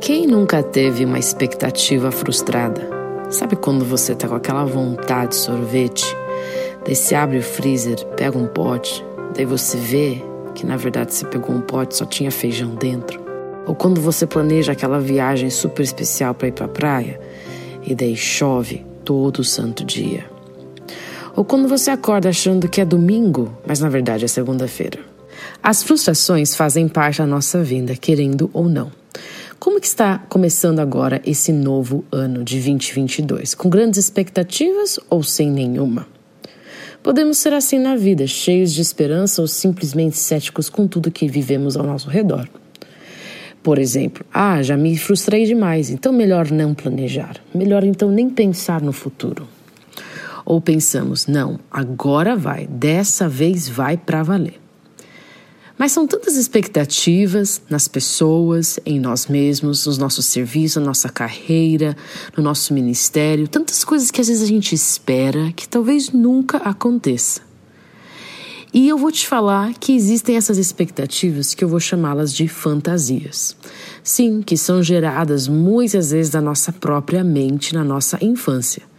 Quem nunca teve uma expectativa frustrada? Sabe quando você tá com aquela vontade de sorvete? Daí você abre o freezer, pega um pote, daí você vê que na verdade você pegou um pote só tinha feijão dentro. Ou quando você planeja aquela viagem super especial para ir para praia e daí chove todo santo dia. Ou quando você acorda achando que é domingo, mas na verdade é segunda-feira. As frustrações fazem parte da nossa vida, querendo ou não. Como que está começando agora esse novo ano de 2022? Com grandes expectativas ou sem nenhuma? Podemos ser assim na vida, cheios de esperança ou simplesmente céticos com tudo que vivemos ao nosso redor. Por exemplo, ah, já me frustrei demais, então melhor não planejar. Melhor então nem pensar no futuro. Ou pensamos, não, agora vai, dessa vez vai para valer. Mas são tantas expectativas nas pessoas, em nós mesmos, nos nossos serviços, na nossa carreira, no nosso ministério, tantas coisas que às vezes a gente espera que talvez nunca aconteça. E eu vou te falar que existem essas expectativas que eu vou chamá-las de fantasias. Sim, que são geradas muitas vezes da nossa própria mente na nossa infância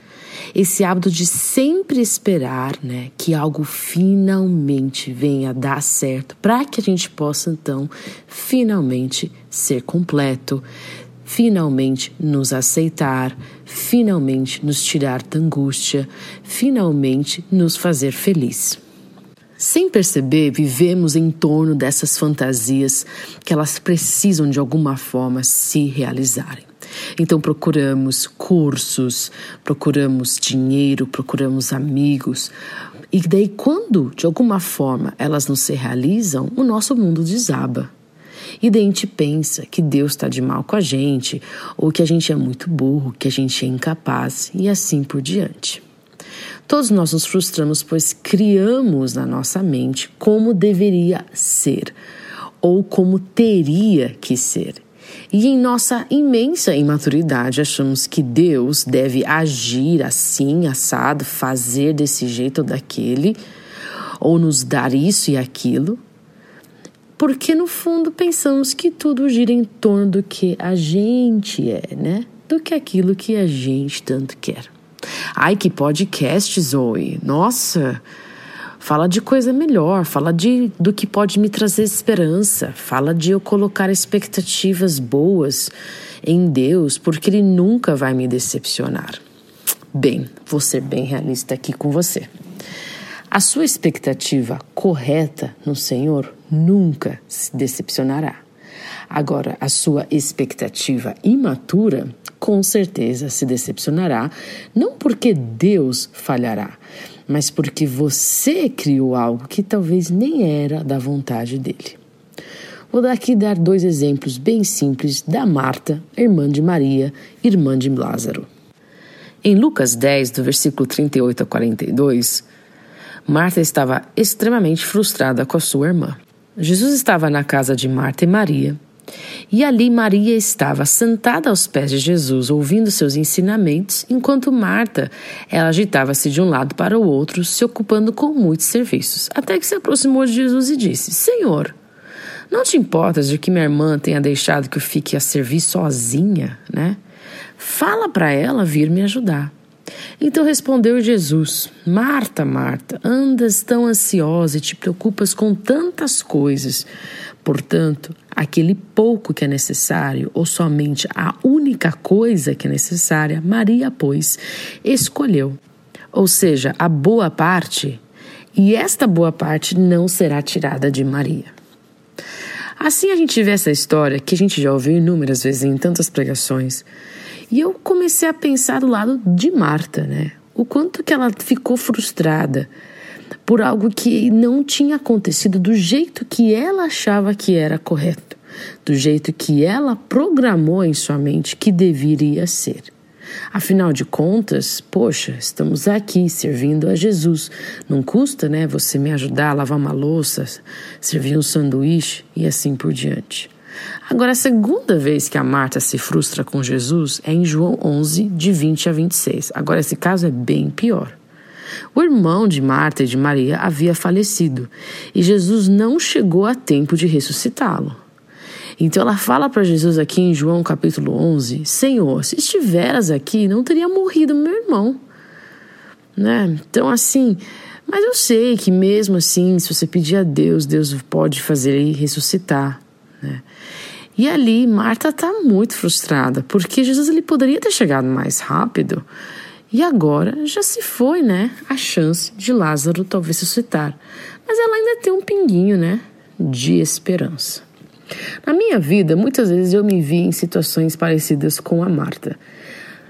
esse hábito de sempre esperar, né, que algo finalmente venha dar certo, para que a gente possa então finalmente ser completo, finalmente nos aceitar, finalmente nos tirar da angústia, finalmente nos fazer feliz. Sem perceber, vivemos em torno dessas fantasias que elas precisam de alguma forma se realizarem. Então procuramos cursos, procuramos dinheiro, procuramos amigos. E daí, quando de alguma forma elas não se realizam, o nosso mundo desaba. E daí a gente pensa que Deus está de mal com a gente, ou que a gente é muito burro, que a gente é incapaz, e assim por diante. Todos nós nos frustramos, pois criamos na nossa mente como deveria ser, ou como teria que ser. E em nossa imensa imaturidade, achamos que Deus deve agir assim, assado, fazer desse jeito ou daquele, ou nos dar isso e aquilo, porque no fundo pensamos que tudo gira em torno do que a gente é, né? Do que aquilo que a gente tanto quer. Ai, que podcast, Zoe! Nossa! Fala de coisa melhor, fala de do que pode me trazer esperança, fala de eu colocar expectativas boas em Deus, porque ele nunca vai me decepcionar. Bem, vou ser bem realista aqui com você. A sua expectativa correta no Senhor nunca se decepcionará. Agora, a sua expectativa imatura com certeza se decepcionará, não porque Deus falhará, mas porque você criou algo que talvez nem era da vontade dele. Vou aqui dar dois exemplos bem simples da Marta, irmã de Maria, irmã de Lázaro. Em Lucas 10, do versículo 38 a 42, Marta estava extremamente frustrada com a sua irmã. Jesus estava na casa de Marta e Maria e ali Maria estava sentada aos pés de Jesus, ouvindo seus ensinamentos, enquanto Marta, ela agitava-se de um lado para o outro, se ocupando com muitos serviços, até que se aproximou de Jesus e disse: Senhor, não te importas de que minha irmã tenha deixado que eu fique a servir sozinha, né? Fala para ela vir me ajudar. Então respondeu Jesus: Marta, Marta, andas tão ansiosa e te preocupas com tantas coisas. Portanto, aquele pouco que é necessário, ou somente a única coisa que é necessária, Maria, pois, escolheu. Ou seja, a boa parte, e esta boa parte não será tirada de Maria. Assim a gente vê essa história que a gente já ouviu inúmeras vezes em tantas pregações. E eu comecei a pensar do lado de Marta, né? O quanto que ela ficou frustrada por algo que não tinha acontecido do jeito que ela achava que era correto, do jeito que ela programou em sua mente que deveria ser. Afinal de contas, poxa, estamos aqui servindo a Jesus. Não custa, né, você me ajudar a lavar uma louça, servir um sanduíche e assim por diante. Agora, a segunda vez que a Marta se frustra com Jesus é em João 11, de 20 a 26. Agora, esse caso é bem pior. O irmão de Marta e de Maria havia falecido e Jesus não chegou a tempo de ressuscitá-lo. Então ela fala para Jesus aqui em João capítulo 11: Senhor, se estiveras aqui, não teria morrido meu irmão. Né? Então, assim, mas eu sei que mesmo assim, se você pedir a Deus, Deus pode fazer ele ressuscitar. Né? E ali Marta está muito frustrada, porque Jesus ele poderia ter chegado mais rápido. E agora já se foi, né? A chance de Lázaro talvez ressuscitar. Mas ela ainda tem um pinguinho, né? De esperança. Na minha vida, muitas vezes eu me vi em situações parecidas com a Marta,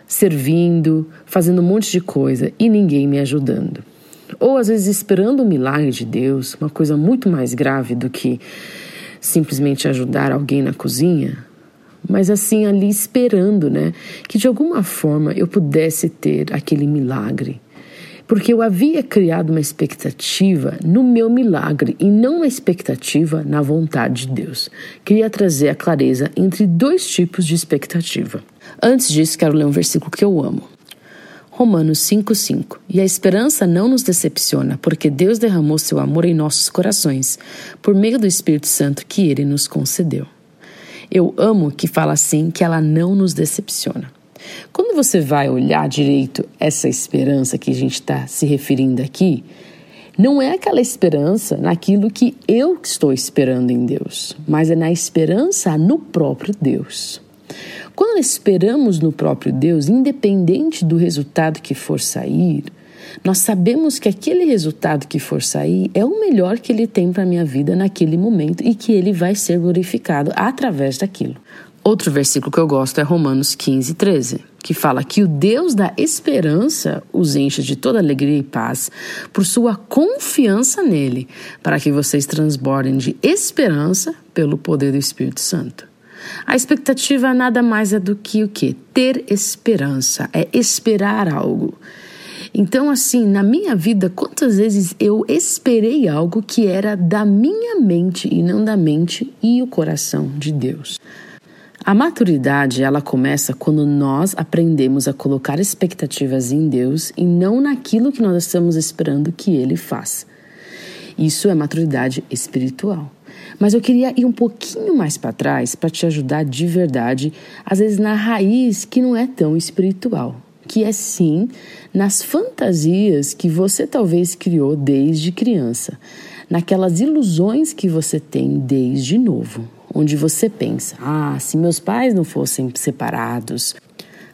servindo, fazendo um monte de coisa e ninguém me ajudando. Ou às vezes esperando o milagre de Deus, uma coisa muito mais grave do que simplesmente ajudar alguém na cozinha, mas assim ali esperando, né, que de alguma forma eu pudesse ter aquele milagre. Porque eu havia criado uma expectativa no meu milagre e não uma expectativa na vontade de Deus. Queria trazer a clareza entre dois tipos de expectativa. Antes disso, quero ler um versículo que eu amo. Romanos 5,5 E a esperança não nos decepciona, porque Deus derramou seu amor em nossos corações, por meio do Espírito Santo que ele nos concedeu. Eu amo que fala assim que ela não nos decepciona. Quando você vai olhar direito essa esperança que a gente está se referindo aqui, não é aquela esperança naquilo que eu estou esperando em Deus, mas é na esperança no próprio Deus. Quando esperamos no próprio Deus, independente do resultado que for sair, nós sabemos que aquele resultado que for sair é o melhor que ele tem para a minha vida naquele momento e que ele vai ser glorificado através daquilo. Outro versículo que eu gosto é Romanos 15, 13, que fala que o Deus da esperança os enche de toda alegria e paz por sua confiança nele, para que vocês transbordem de esperança pelo poder do Espírito Santo. A expectativa nada mais é do que o que? Ter esperança, é esperar algo. Então, assim, na minha vida, quantas vezes eu esperei algo que era da minha mente e não da mente e o coração de Deus? A maturidade, ela começa quando nós aprendemos a colocar expectativas em Deus e não naquilo que nós estamos esperando que Ele faça. Isso é maturidade espiritual. Mas eu queria ir um pouquinho mais para trás para te ajudar de verdade, às vezes na raiz que não é tão espiritual, que é sim nas fantasias que você talvez criou desde criança, naquelas ilusões que você tem desde novo, onde você pensa: ah, se meus pais não fossem separados,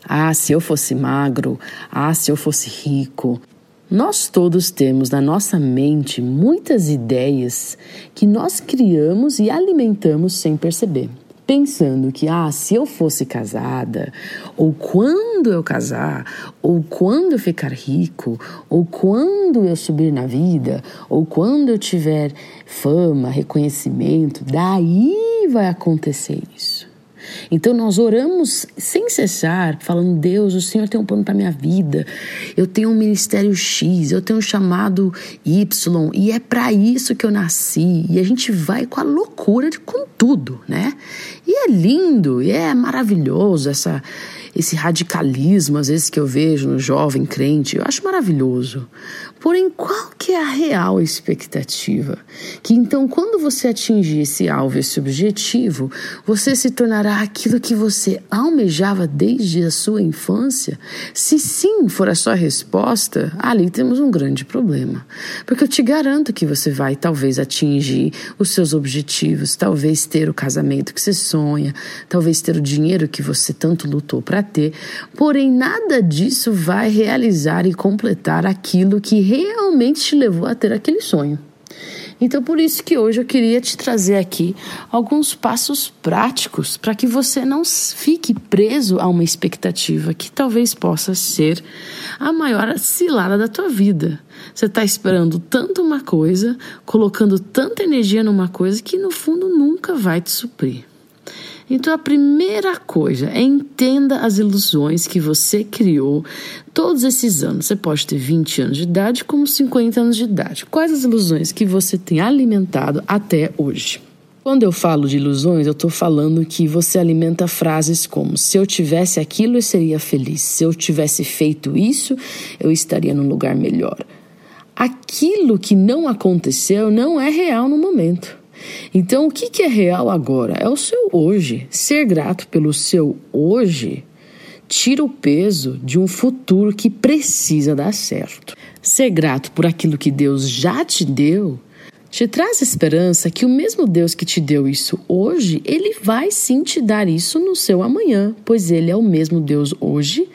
ah, se eu fosse magro, ah, se eu fosse rico, nós todos temos na nossa mente muitas ideias que nós criamos e alimentamos sem perceber. Pensando que, ah, se eu fosse casada, ou quando eu casar, ou quando eu ficar rico, ou quando eu subir na vida, ou quando eu tiver fama, reconhecimento, daí vai acontecer isso. Então nós oramos sem cessar, falando: Deus, o Senhor tem um plano para minha vida. Eu tenho um ministério X, eu tenho um chamado Y, e é para isso que eu nasci. E a gente vai com a loucura de com tudo, né? E é lindo, e é maravilhoso essa esse radicalismo às vezes que eu vejo no jovem crente, eu acho maravilhoso. Porém, qual que é a real expectativa? Que então, quando você atingir esse alvo, esse objetivo, você se tornará aquilo que você almejava desde a sua infância? Se sim for a sua resposta, ali temos um grande problema. Porque eu te garanto que você vai talvez atingir os seus objetivos, talvez ter o casamento que você sonha, talvez ter o dinheiro que você tanto lutou para ter, porém nada disso vai realizar e completar aquilo que realmente te levou a ter aquele sonho. Então, por isso que hoje eu queria te trazer aqui alguns passos práticos para que você não fique preso a uma expectativa que talvez possa ser a maior cilada da tua vida. Você está esperando tanto uma coisa, colocando tanta energia numa coisa que no fundo nunca vai te suprir. Então a primeira coisa é entenda as ilusões que você criou todos esses anos. Você pode ter 20 anos de idade como 50 anos de idade. Quais as ilusões que você tem alimentado até hoje? Quando eu falo de ilusões, eu estou falando que você alimenta frases como: se eu tivesse aquilo, eu seria feliz. Se eu tivesse feito isso, eu estaria num lugar melhor. Aquilo que não aconteceu não é real no momento. Então, o que, que é real agora? É o seu hoje. Ser grato pelo seu hoje tira o peso de um futuro que precisa dar certo. Ser grato por aquilo que Deus já te deu te traz esperança que o mesmo Deus que te deu isso hoje, ele vai sim te dar isso no seu amanhã, pois ele é o mesmo Deus hoje,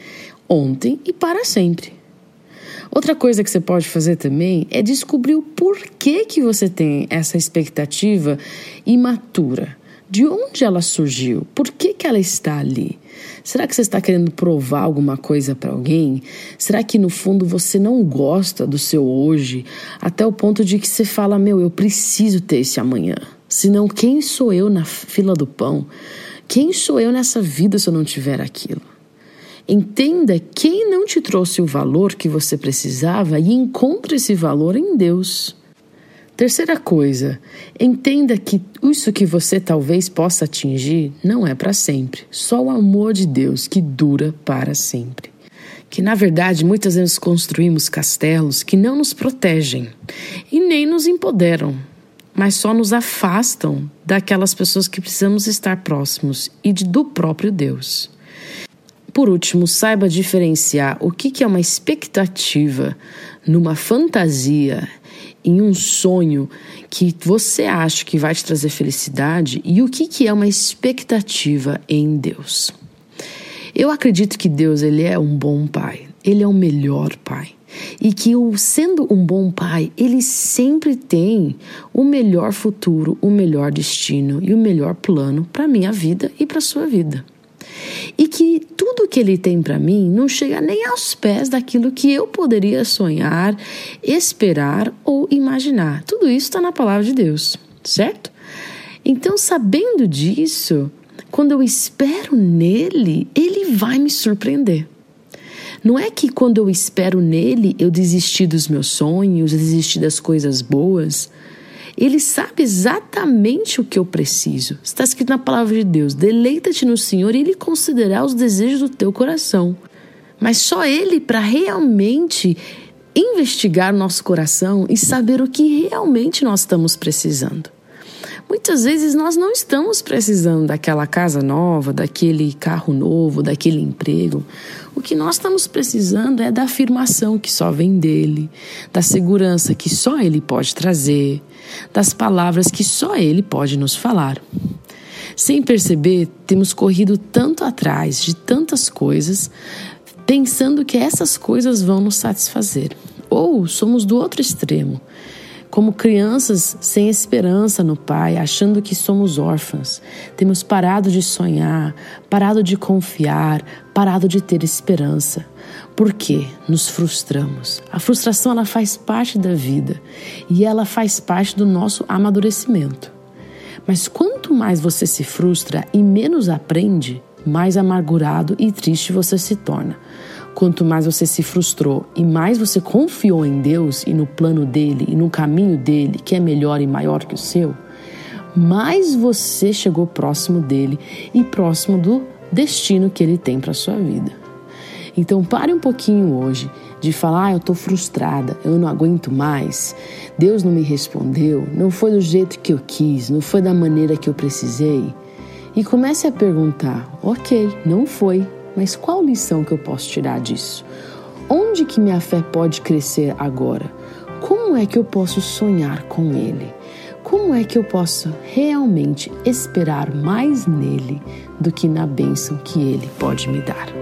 ontem e para sempre. Outra coisa que você pode fazer também é descobrir o porquê que você tem essa expectativa imatura. De onde ela surgiu? Por que, que ela está ali? Será que você está querendo provar alguma coisa para alguém? Será que no fundo você não gosta do seu hoje até o ponto de que você fala: Meu, eu preciso ter esse amanhã? Senão, quem sou eu na fila do pão? Quem sou eu nessa vida se eu não tiver aquilo? Entenda quem não te trouxe o valor que você precisava e encontre esse valor em Deus. Terceira coisa, entenda que isso que você talvez possa atingir não é para sempre, só o amor de Deus que dura para sempre. Que na verdade muitas vezes construímos castelos que não nos protegem e nem nos empoderam, mas só nos afastam daquelas pessoas que precisamos estar próximos e do próprio Deus. Por último, saiba diferenciar o que é uma expectativa numa fantasia em um sonho que você acha que vai te trazer felicidade e o que, é uma expectativa em Deus. Eu acredito que Deus ele é um bom pai, ele é o melhor pai. E que sendo um bom pai, ele sempre tem o melhor futuro, o melhor destino e o melhor plano para minha vida e para sua vida e que tudo que ele tem para mim não chega nem aos pés daquilo que eu poderia sonhar, esperar ou imaginar. Tudo isso está na palavra de Deus, certo? Então, sabendo disso, quando eu espero nele, ele vai me surpreender. Não é que quando eu espero nele eu desisti dos meus sonhos, desisti das coisas boas. Ele sabe exatamente o que eu preciso. Está escrito na palavra de Deus: deleita-te no Senhor e Ele considerará os desejos do teu coração. Mas só Ele para realmente investigar o nosso coração e saber o que realmente nós estamos precisando. Muitas vezes nós não estamos precisando daquela casa nova, daquele carro novo, daquele emprego. O que nós estamos precisando é da afirmação que só vem dele, da segurança que só ele pode trazer, das palavras que só ele pode nos falar. Sem perceber, temos corrido tanto atrás de tantas coisas, pensando que essas coisas vão nos satisfazer. Ou somos do outro extremo como crianças sem esperança no Pai, achando que somos órfãs. Temos parado de sonhar, parado de confiar, parado de ter esperança. Por quê? Nos frustramos. A frustração ela faz parte da vida e ela faz parte do nosso amadurecimento. Mas quanto mais você se frustra e menos aprende, mais amargurado e triste você se torna. Quanto mais você se frustrou e mais você confiou em Deus e no plano dele e no caminho dele, que é melhor e maior que o seu, mais você chegou próximo dele e próximo do destino que ele tem para sua vida. Então pare um pouquinho hoje de falar, ah, eu estou frustrada, eu não aguento mais, Deus não me respondeu, não foi do jeito que eu quis, não foi da maneira que eu precisei. E comece a perguntar, ok, não foi, mas qual lição que eu posso tirar disso? Onde que minha fé pode crescer agora? Como é que eu posso sonhar com Ele? Como é que eu posso realmente esperar mais nele do que na bênção que Ele pode me dar?